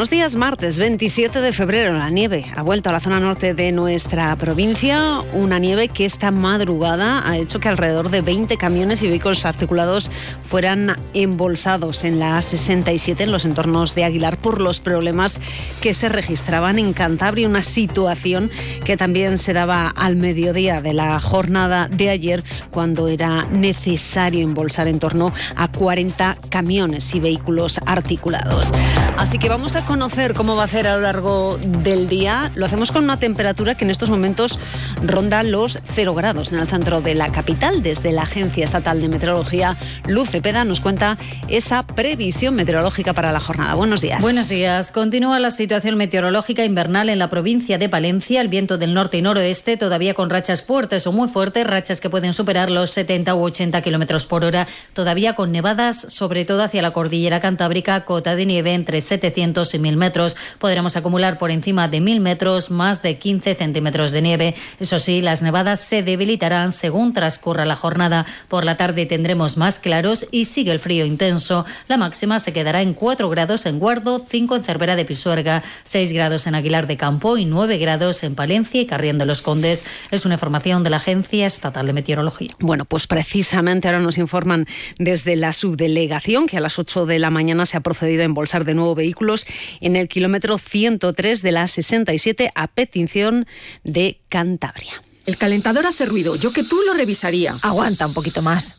Buenos días, martes 27 de febrero. La nieve ha vuelto a la zona norte de nuestra provincia. Una nieve que esta madrugada ha hecho que alrededor de 20 camiones y vehículos articulados fueran embolsados en la A67 en los entornos de Aguilar por los problemas que se registraban en Cantabria. Una situación que también se daba al mediodía de la jornada de ayer cuando era necesario embolsar en torno a 40 camiones y vehículos articulados. Así que vamos a conocer cómo va a ser a lo largo del día. Lo hacemos con una temperatura que en estos momentos ronda los 0 grados en el centro de la capital. Desde la Agencia Estatal de Meteorología, Luz Cepeda nos cuenta esa previsión meteorológica para la jornada. Buenos días. Buenos días. Continúa la situación meteorológica invernal en la provincia de Palencia. El viento del norte y noroeste todavía con rachas fuertes o muy fuertes, rachas que pueden superar los 70 u 80 kilómetros por hora. Todavía con nevadas, sobre todo hacia la cordillera cantábrica, cota de nieve entre 700 y 1000 metros. Podremos acumular por encima de 1000 metros más de 15 centímetros de nieve. Eso sí, las nevadas se debilitarán según transcurra la jornada. Por la tarde tendremos más claros y sigue el frío intenso. La máxima se quedará en 4 grados en Guardo, 5 en Cervera de Pisuerga, 6 grados en Aguilar de Campo y 9 grados en Palencia y Carrión de los Condes. Es una información de la Agencia Estatal de Meteorología. Bueno, pues precisamente ahora nos informan desde la subdelegación que a las 8 de la mañana se ha procedido a embolsar de nuevo vehículos en el kilómetro 103 de la 67 a petición de Cantabria. El calentador hace ruido. Yo que tú lo revisaría. Aguanta un poquito más.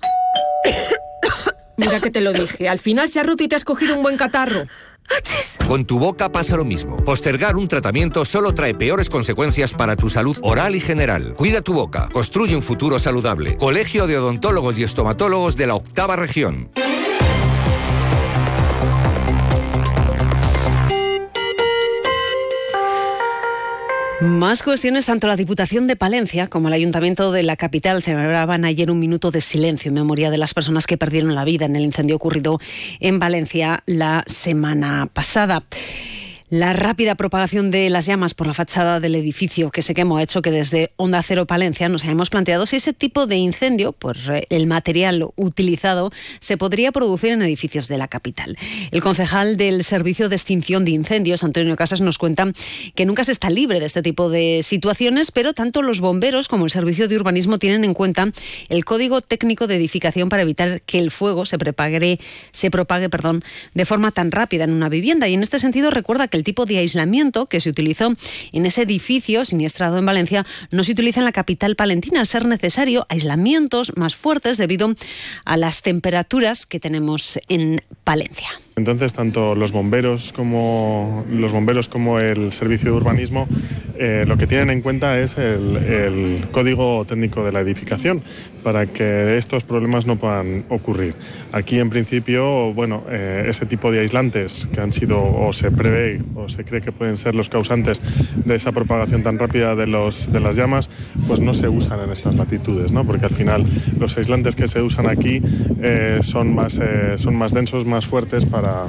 Mira que te lo dije. Al final se ha roto y te has cogido un buen catarro. Con tu boca pasa lo mismo. Postergar un tratamiento solo trae peores consecuencias para tu salud oral y general. Cuida tu boca. Construye un futuro saludable. Colegio de Odontólogos y Estomatólogos de la Octava Región. Más cuestiones, tanto la Diputación de Palencia como el Ayuntamiento de la capital celebraban ayer un minuto de silencio en memoria de las personas que perdieron la vida en el incendio ocurrido en Valencia la semana pasada. La rápida propagación de las llamas por la fachada del edificio que se quemó ha hecho que desde Onda Cero Palencia nos hayamos planteado si ese tipo de incendio, por eh, el material utilizado, se podría producir en edificios de la capital. El concejal del Servicio de Extinción de Incendios, Antonio Casas, nos cuenta que nunca se está libre de este tipo de situaciones, pero tanto los bomberos como el Servicio de Urbanismo tienen en cuenta el Código Técnico de Edificación para evitar que el fuego se propague, se propague perdón, de forma tan rápida en una vivienda. Y en este sentido recuerda que el tipo de aislamiento que se utilizó en ese edificio siniestrado en Valencia no se utiliza en la capital palentina, al ser necesario aislamientos más fuertes debido a las temperaturas que tenemos en Palencia. Entonces, tanto los bomberos como los bomberos como el servicio de urbanismo eh, lo que tienen en cuenta es el, código técnico de la edificación para que estos problemas no puedan ocurrir. Aquí, en principio, bueno, eh, ese tipo de aislantes que han sido o se prevé o se cree que pueden ser los causantes de esa propagación tan rápida de, los, de las llamas, pues no se usan en estas latitudes, ¿no? porque al final los aislantes que se usan aquí eh, son, más, son más densos, más fuertes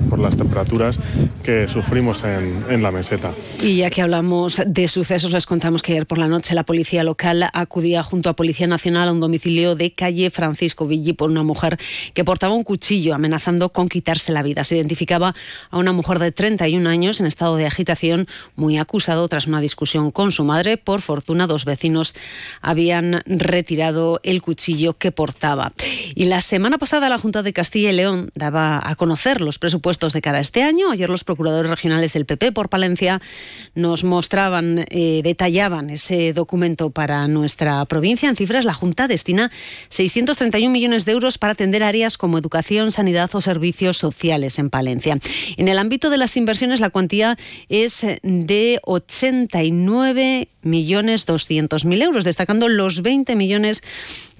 por las temperaturas que sufrimos en, en, la meseta. Y ya que hablamos de sucesos, les contamos que ayer por la noche la policía local acudía junto a Policía Nacional a un domicilio de calle Francisco Villi por una mujer que portaba un cuchillo amenazando con quitarse la vida. Se identificaba a una mujer de 31 años en estado de agitación, muy acusado tras una discusión con su madre. Por fortuna, dos vecinos habían retirado el cuchillo que portaba. Y la semana pasada la Junta de Castilla y León daba a conocer los presupuestos de cara a este año. Ayer los procuradores regionales del PP por Palencia nos mostraban, eh, detallaban ese documento para nuestra provincia. En cifras, la Junta destina 631 millones de euros para atender áreas como educación, sanidad o servicios sociales en Palencia. En el ámbito de las inversiones, la cuantía es de 89 millones 200 mil euros, destacando los 20 millones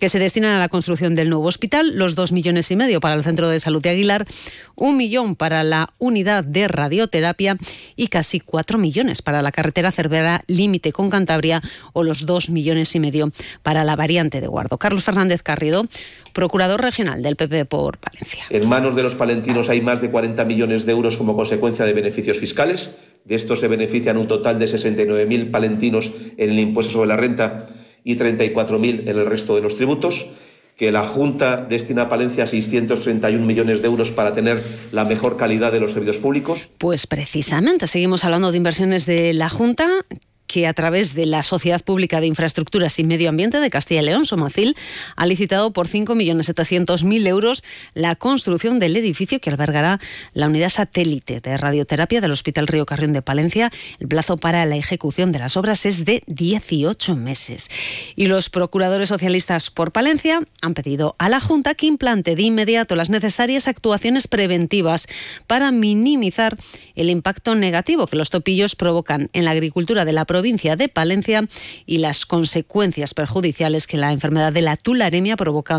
que se destinan a la construcción del nuevo hospital, los dos millones y medio para el Centro de Salud de Aguilar, un millón para la unidad de radioterapia y casi cuatro millones para la carretera Cervera límite con Cantabria o los dos millones y medio para la variante de Guardo. Carlos Fernández Carrido, procurador regional del PP por Palencia. En manos de los palentinos hay más de 40 millones de euros como consecuencia de beneficios fiscales De esto se benefician un total de 69.000 palentinos en el impuesto sobre la renta y 34.000 en el resto de los tributos que la Junta destina a Palencia 631 millones de euros para tener la mejor calidad de los servicios públicos? Pues precisamente, seguimos hablando de inversiones de la Junta que a través de la Sociedad Pública de Infraestructuras y Medio Ambiente de Castilla y León, Somacil, ha licitado por 5.700.000 euros la construcción del edificio que albergará la unidad satélite de radioterapia del Hospital Río Carrión de Palencia. El plazo para la ejecución de las obras es de 18 meses. Y los procuradores socialistas por Palencia han pedido a la Junta que implante de inmediato las necesarias actuaciones preventivas para minimizar el impacto negativo que los topillos provocan en la agricultura de la provincia provincia de Palencia y las consecuencias perjudiciales que la enfermedad de la tularemia provoca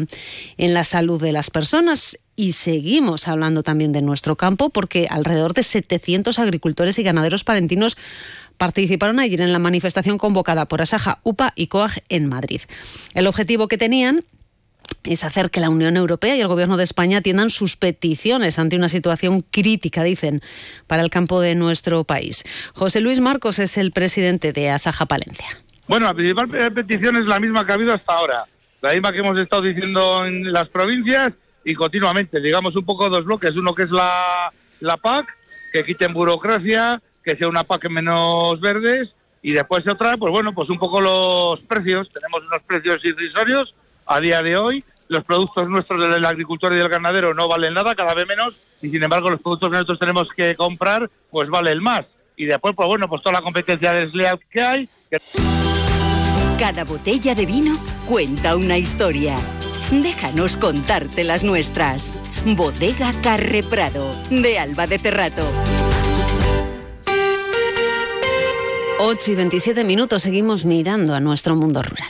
en la salud de las personas. Y seguimos hablando también de nuestro campo porque alrededor de 700 agricultores y ganaderos palentinos participaron ayer en la manifestación convocada por Asaja, UPA y COAG en Madrid. El objetivo que tenían es hacer que la Unión Europea y el Gobierno de España atiendan sus peticiones ante una situación crítica, dicen, para el campo de nuestro país. José Luis Marcos es el presidente de Asaja Palencia. Bueno, la principal petición es la misma que ha habido hasta ahora, la misma que hemos estado diciendo en las provincias y continuamente. Digamos un poco dos bloques, uno que es la, la PAC, que quiten burocracia, que sea una PAC menos verdes, y después otra, pues bueno, pues un poco los precios. Tenemos unos precios irrisorios a día de hoy los productos nuestros del agricultor y del ganadero no valen nada, cada vez menos, y sin embargo los productos que nosotros tenemos que comprar, pues valen más. Y después, pues bueno, pues toda la competencia desleal que hay. Cada botella de vino cuenta una historia. Déjanos contarte las nuestras. Bodega Carre Prado, de Alba de Cerrato. 8 y 27 minutos seguimos mirando a nuestro mundo rural.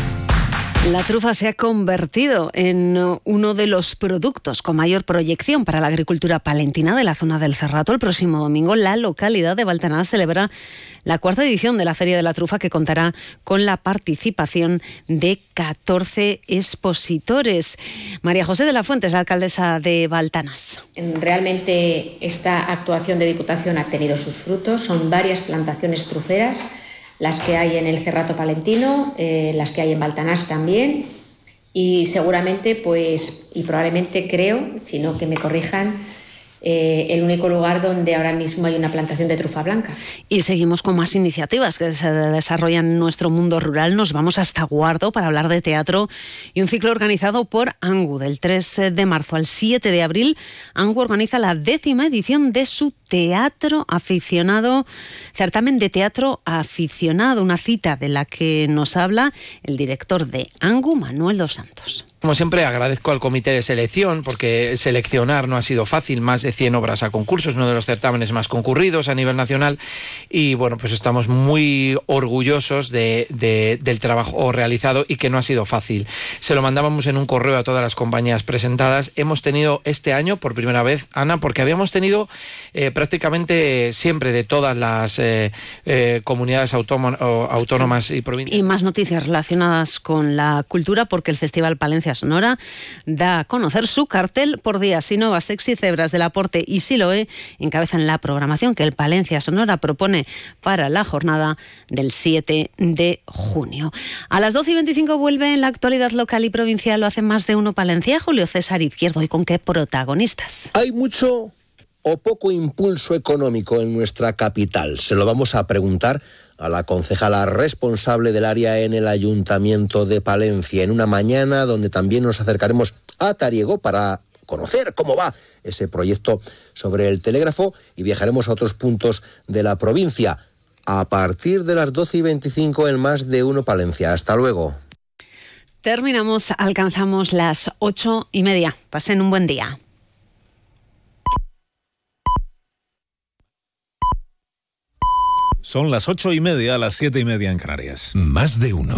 La trufa se ha convertido en uno de los productos con mayor proyección para la agricultura palentina de la zona del Cerrato. El próximo domingo, la localidad de Baltanás celebra la cuarta edición de la Feria de la Trufa que contará con la participación de 14 expositores. María José de la Fuentes, alcaldesa de Baltanás. Realmente esta actuación de Diputación ha tenido sus frutos. Son varias plantaciones truferas las que hay en el Cerrato Palentino, eh, las que hay en Baltanás también, y seguramente, pues, y probablemente creo, si no que me corrijan, eh, el único lugar donde ahora mismo hay una plantación de trufa blanca. Y seguimos con más iniciativas que se desarrollan en nuestro mundo rural. Nos vamos hasta Guardo para hablar de teatro y un ciclo organizado por ANGU. Del 3 de marzo al 7 de abril, ANGU organiza la décima edición de su teatro aficionado, certamen de teatro aficionado, una cita de la que nos habla el director de ANGU, Manuel Dos Santos. Como siempre, agradezco al comité de selección porque seleccionar no ha sido fácil, más de 100 obras a concurso, es uno de los certámenes más concurridos a nivel nacional y bueno, pues estamos muy orgullosos de, del trabajo realizado y que no ha sido fácil. Se lo mandábamos en un correo a todas las compañías presentadas. Hemos tenido este año, por primera vez, Ana, porque habíamos tenido eh, prácticamente siempre de todas las eh, eh, comunidades autónomas y provincias. Y más noticias relacionadas con la cultura porque el Festival Palencia Sonora da a conocer su cartel por día. Sinova, Sexy Cebras del Aporte y Siloe encabezan la programación que el Palencia Sonora propone para la jornada del 7 de junio. A las 12 y 25 vuelve en la actualidad local y provincial. Lo hace más de uno Palencia. Julio César Izquierdo. ¿Y con qué protagonistas? Hay mucho o poco impulso económico en nuestra capital. Se lo vamos a preguntar a la concejala responsable del área en el Ayuntamiento de Palencia, en una mañana donde también nos acercaremos a Tariego para conocer cómo va ese proyecto sobre el telégrafo y viajaremos a otros puntos de la provincia a partir de las 12 y 25 en más de uno Palencia. Hasta luego. Terminamos, alcanzamos las ocho y media. Pasen un buen día. Son las ocho y media, las siete y media en Canarias. Más de uno.